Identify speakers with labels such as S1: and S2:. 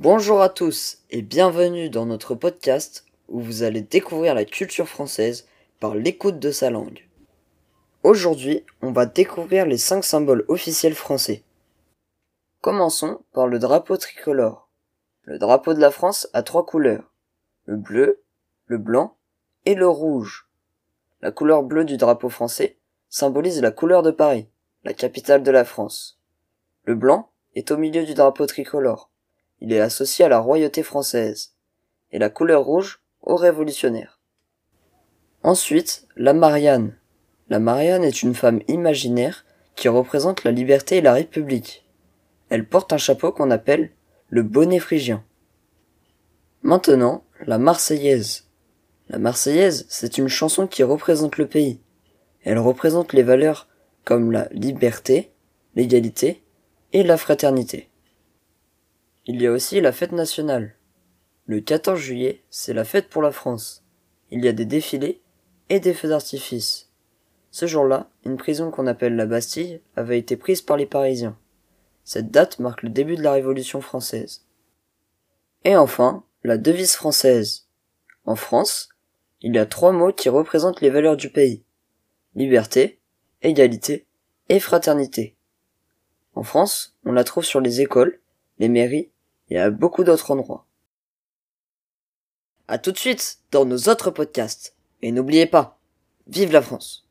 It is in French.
S1: Bonjour à tous et bienvenue dans notre podcast où vous allez découvrir la culture française par l'écoute de sa langue. Aujourd'hui, on va découvrir les 5 symboles officiels français. Commençons par le drapeau tricolore. Le drapeau de la France a trois couleurs. Le bleu, le blanc et le rouge. La couleur bleue du drapeau français symbolise la couleur de Paris, la capitale de la France. Le blanc est au milieu du drapeau tricolore. Il est associé à la royauté française. Et la couleur rouge aux révolutionnaires. Ensuite, la Marianne. La Marianne est une femme imaginaire qui représente la liberté et la République. Elle porte un chapeau qu'on appelle le bonnet phrygien. Maintenant, la Marseillaise. La Marseillaise, c'est une chanson qui représente le pays. Elle représente les valeurs comme la liberté, l'égalité et la fraternité. Il y a aussi la fête nationale. Le 14 juillet, c'est la fête pour la France. Il y a des défilés et des feux d'artifice. Ce jour-là, une prison qu'on appelle la Bastille avait été prise par les Parisiens. Cette date marque le début de la Révolution française. Et enfin, la devise française. En France, il y a trois mots qui représentent les valeurs du pays. Liberté, égalité et fraternité. En France, on la trouve sur les écoles, les mairies et à beaucoup d'autres endroits. À tout de suite dans nos autres podcasts. Et n'oubliez pas, vive la France!